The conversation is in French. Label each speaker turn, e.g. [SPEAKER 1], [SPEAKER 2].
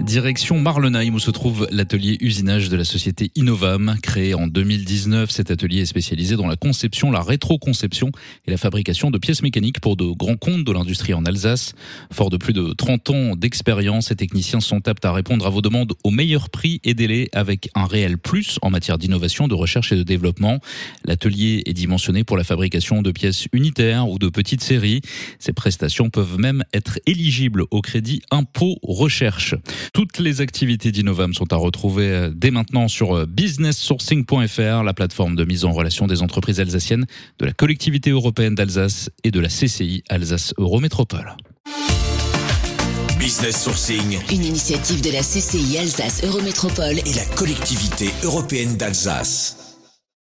[SPEAKER 1] Direction Marlenheim où se trouve l'atelier usinage de la société Innovam. Créé en 2019, cet atelier est spécialisé dans la conception, la rétroconception et la fabrication de pièces mécaniques pour de grands comptes de l'industrie en Alsace. Fort de plus de 30 ans d'expérience, ces techniciens sont aptes à répondre à vos demandes au meilleur prix et délai avec un réel plus en matière d'innovation, de recherche et de développement. L'atelier est dimensionné pour la fabrication de pièces unitaires ou de petites séries. Ces prestations peuvent même être éligibles au crédit impôt recherche. Toutes les activités d'Innovam sont à retrouver euh, dès maintenant sur euh, businesssourcing.fr, la plateforme de mise en relation des entreprises alsaciennes, de la collectivité européenne d'Alsace et de la CCI Alsace Eurométropole.
[SPEAKER 2] Business Sourcing,
[SPEAKER 3] une initiative de la CCI Alsace Eurométropole
[SPEAKER 2] et la collectivité européenne d'Alsace.